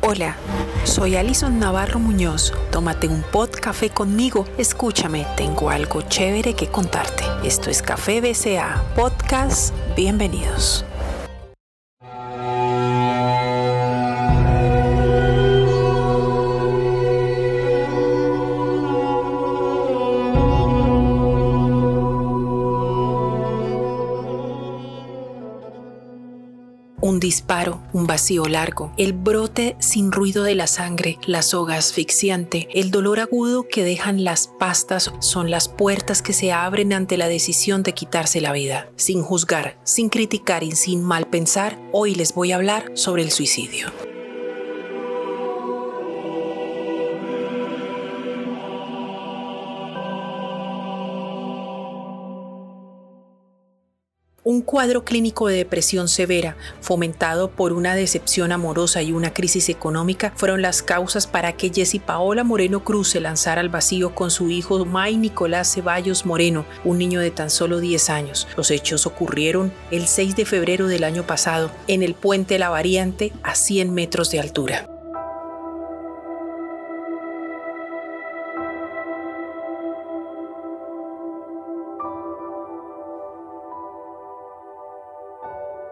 Hola, soy Alison Navarro Muñoz. Tómate un pot café conmigo. Escúchame, tengo algo chévere que contarte. Esto es Café BCA Podcast. Bienvenidos. Disparo, un vacío largo, el brote sin ruido de la sangre, la soga asfixiante, el dolor agudo que dejan las pastas son las puertas que se abren ante la decisión de quitarse la vida. Sin juzgar, sin criticar y sin mal pensar, hoy les voy a hablar sobre el suicidio. Un cuadro clínico de depresión severa, fomentado por una decepción amorosa y una crisis económica, fueron las causas para que Jessie Paola Moreno Cruz se lanzara al vacío con su hijo May Nicolás Ceballos Moreno, un niño de tan solo 10 años. Los hechos ocurrieron el 6 de febrero del año pasado, en el puente La Variante, a 100 metros de altura.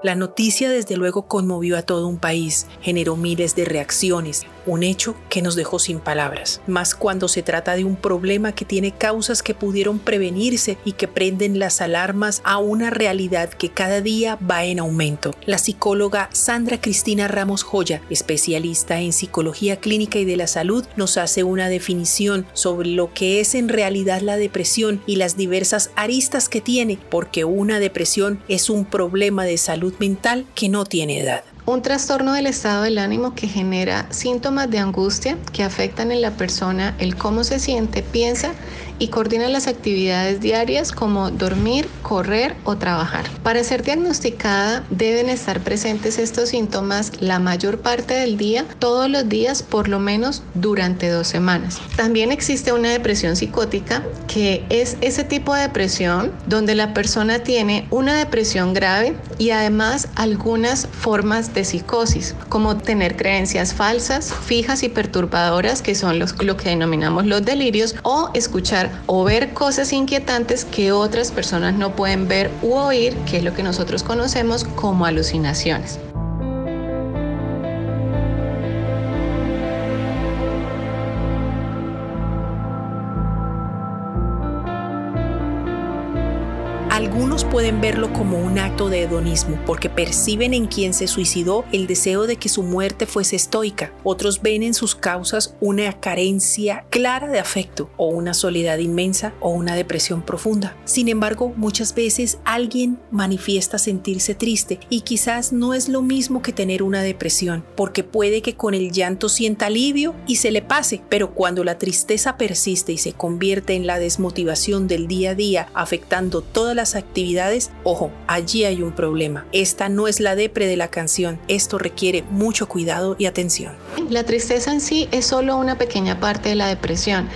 La noticia desde luego conmovió a todo un país, generó miles de reacciones, un hecho que nos dejó sin palabras, más cuando se trata de un problema que tiene causas que pudieron prevenirse y que prenden las alarmas a una realidad que cada día va en aumento. La psicóloga Sandra Cristina Ramos Joya, especialista en psicología clínica y de la salud, nos hace una definición sobre lo que es en realidad la depresión y las diversas aristas que tiene, porque una depresión es un problema de salud mental que no tiene edad. Un trastorno del estado del ánimo que genera síntomas de angustia que afectan en la persona el cómo se siente, piensa y coordina las actividades diarias como dormir, correr o trabajar. Para ser diagnosticada deben estar presentes estos síntomas la mayor parte del día, todos los días, por lo menos durante dos semanas. También existe una depresión psicótica que es ese tipo de depresión donde la persona tiene una depresión grave y además algunas formas de psicosis, como tener creencias falsas, fijas y perturbadoras, que son los, lo que denominamos los delirios, o escuchar o ver cosas inquietantes que otras personas no pueden ver u oír, que es lo que nosotros conocemos como alucinaciones. Pueden verlo como un acto de hedonismo porque perciben en quien se suicidó el deseo de que su muerte fuese estoica. Otros ven en sus causas una carencia clara de afecto o una soledad inmensa o una depresión profunda. Sin embargo, muchas veces alguien manifiesta sentirse triste y quizás no es lo mismo que tener una depresión porque puede que con el llanto sienta alivio y se le pase, pero cuando la tristeza persiste y se convierte en la desmotivación del día a día afectando todas las actividades, ojo, allí hay un problema. Esta no es la depre de la canción, esto requiere mucho cuidado y atención. La tristeza en sí es solo una pequeña parte de la depresión.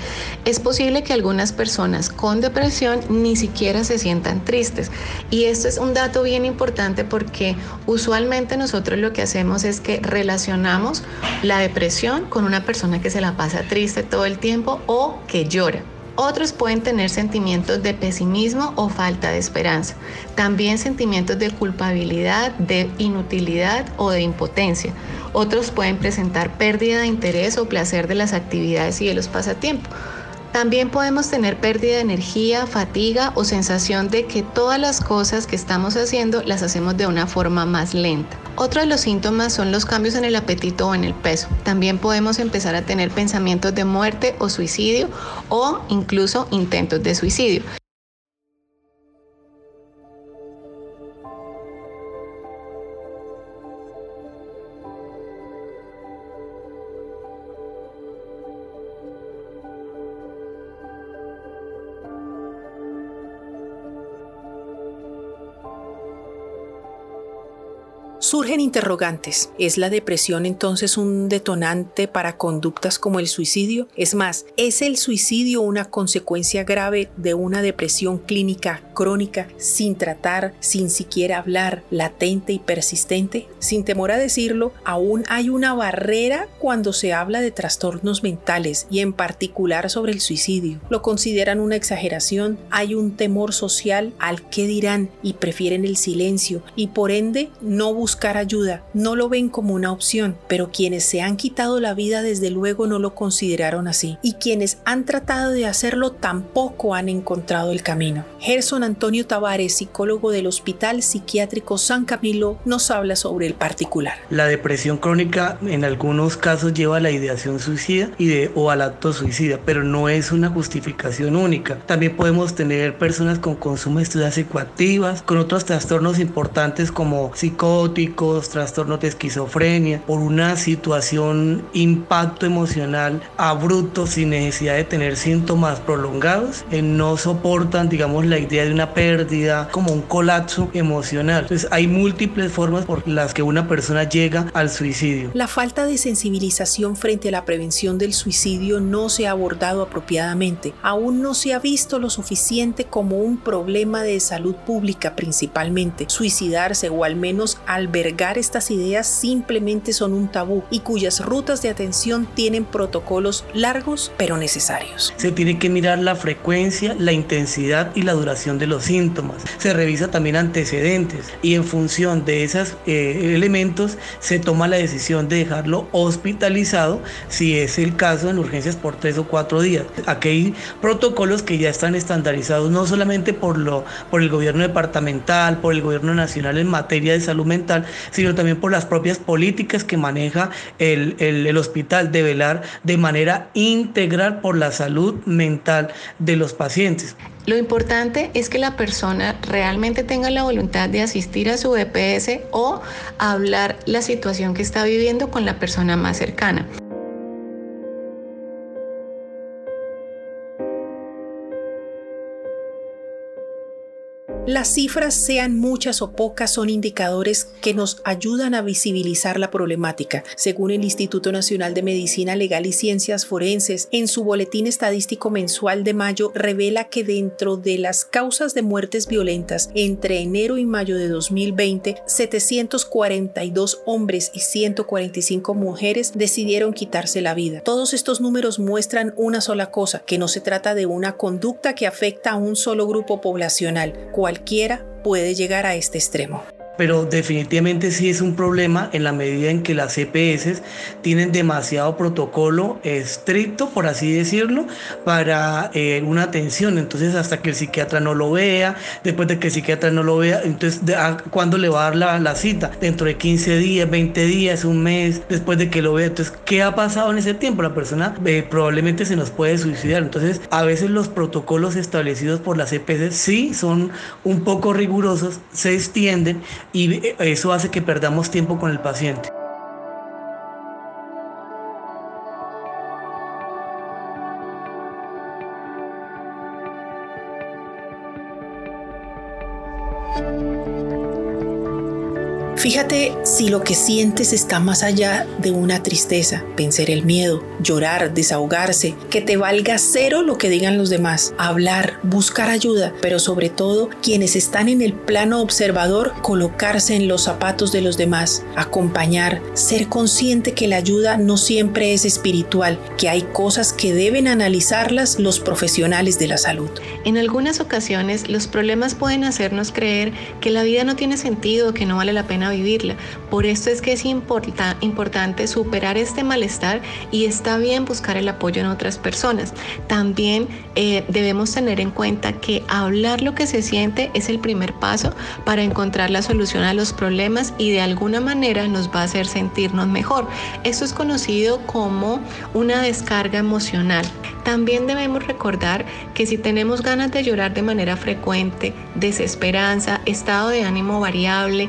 Es posible que algunas personas con depresión ni siquiera se sientan tristes. Y esto es un dato bien importante porque usualmente nosotros lo que hacemos es que relacionamos la depresión con una persona que se la pasa triste todo el tiempo o que llora. Otros pueden tener sentimientos de pesimismo o falta de esperanza. También sentimientos de culpabilidad, de inutilidad o de impotencia. Otros pueden presentar pérdida de interés o placer de las actividades y de los pasatiempos. También podemos tener pérdida de energía, fatiga o sensación de que todas las cosas que estamos haciendo las hacemos de una forma más lenta. Otro de los síntomas son los cambios en el apetito o en el peso. También podemos empezar a tener pensamientos de muerte o suicidio o incluso intentos de suicidio. Surgen interrogantes. ¿Es la depresión entonces un detonante para conductas como el suicidio? Es más, ¿es el suicidio una consecuencia grave de una depresión clínica crónica sin tratar, sin siquiera hablar, latente y persistente? Sin temor a decirlo, aún hay una barrera cuando se habla de trastornos mentales y en particular sobre el suicidio. Lo consideran una exageración, hay un temor social al que dirán y prefieren el silencio y por ende no buscar ayuda, no lo ven como una opción, pero quienes se han quitado la vida desde luego no lo consideraron así y quienes han tratado de hacerlo tampoco han encontrado el camino. Gerson Antonio Tavares, psicólogo del Hospital Psiquiátrico San Camilo, nos habla sobre el particular. La depresión crónica en algunos casos lleva a la ideación suicida y de, o al acto suicida, pero no es una justificación única. También podemos tener personas con consumo de estudias psicoactivas, con otros trastornos importantes como psicóticos, trastornos de esquizofrenia, por una situación, impacto emocional abrupto sin necesidad de tener síntomas prolongados, eh, no soportan, digamos, la idea de una pérdida, como un colapso emocional. Entonces hay múltiples formas por las que una persona llega al suicidio. La falta de sensibilización frente a la prevención del suicidio no se ha abordado apropiadamente. Aún no se ha visto lo suficiente como un problema de salud pública principalmente. Suicidarse o al menos albergar estas ideas simplemente son un tabú y cuyas rutas de atención tienen protocolos largos pero necesarios. Se tiene que mirar la frecuencia, la intensidad y la duración de los síntomas. Se revisa también antecedentes y en función de esos eh, elementos se toma la decisión de dejarlo hospitalizado si es el caso en urgencias por tres o cuatro días. Aquí hay protocolos que ya están estandarizados no solamente por, lo, por el gobierno departamental, por el gobierno nacional en materia de salud mental, sino también por las propias políticas que maneja el, el, el hospital de velar de manera integral por la salud mental de los pacientes. Lo importante es que la persona realmente tenga la voluntad de asistir a su EPS o hablar la situación que está viviendo con la persona más cercana. Las cifras, sean muchas o pocas, son indicadores que nos ayudan a visibilizar la problemática. Según el Instituto Nacional de Medicina Legal y Ciencias Forenses, en su boletín estadístico mensual de mayo revela que dentro de las causas de muertes violentas entre enero y mayo de 2020, 742 hombres y 145 mujeres decidieron quitarse la vida. Todos estos números muestran una sola cosa, que no se trata de una conducta que afecta a un solo grupo poblacional cualquiera puede llegar a este extremo pero definitivamente sí es un problema en la medida en que las EPS tienen demasiado protocolo estricto, por así decirlo, para eh, una atención. Entonces, hasta que el psiquiatra no lo vea, después de que el psiquiatra no lo vea, entonces, ¿cuándo le va a dar la, la, cita? Dentro de 15 días, 20 días, un mes, después de que lo vea. Entonces, ¿qué ha pasado en ese tiempo? La persona eh, probablemente se nos puede suicidar. Entonces, a veces los protocolos establecidos por las EPS sí son un poco rigurosos, se extienden y eso hace que perdamos tiempo con el paciente. Fíjate si lo que sientes está más allá de una tristeza, vencer el miedo, llorar, desahogarse, que te valga cero lo que digan los demás, hablar, buscar ayuda, pero sobre todo quienes están en el plano observador, colocarse en los zapatos de los demás, acompañar, ser consciente que la ayuda no siempre es espiritual, que hay cosas que deben analizarlas los profesionales de la salud. En algunas ocasiones los problemas pueden hacernos creer que la vida no tiene sentido, que no vale la pena Por esto es que es importante superar este malestar y está bien buscar el apoyo en otras personas. También eh, debemos tener en cuenta que hablar lo que se siente es el primer paso para encontrar la solución a los problemas y de alguna manera nos va a hacer sentirnos mejor. Esto es conocido como una descarga emocional. También debemos recordar que si tenemos ganas de llorar de manera frecuente, desesperanza, estado de ánimo variable,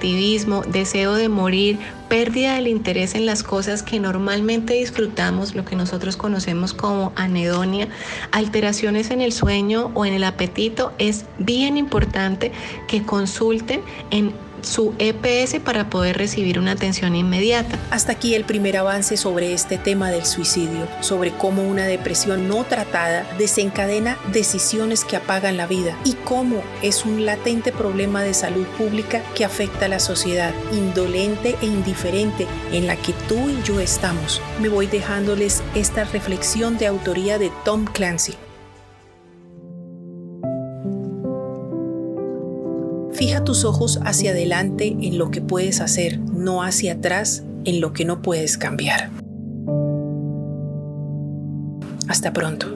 deseo de morir, pérdida del interés en las cosas que normalmente disfrutamos, lo que nosotros conocemos como anedonia, alteraciones en el sueño o en el apetito, es bien importante que consulten en su EPS para poder recibir una atención inmediata. Hasta aquí el primer avance sobre este tema del suicidio, sobre cómo una depresión no tratada desencadena decisiones que apagan la vida y cómo es un latente problema de salud pública que afecta a la sociedad, indolente e indiferente en la que tú y yo estamos. Me voy dejándoles esta reflexión de autoría de Tom Clancy. Tus ojos hacia adelante en lo que puedes hacer, no hacia atrás en lo que no puedes cambiar. Hasta pronto.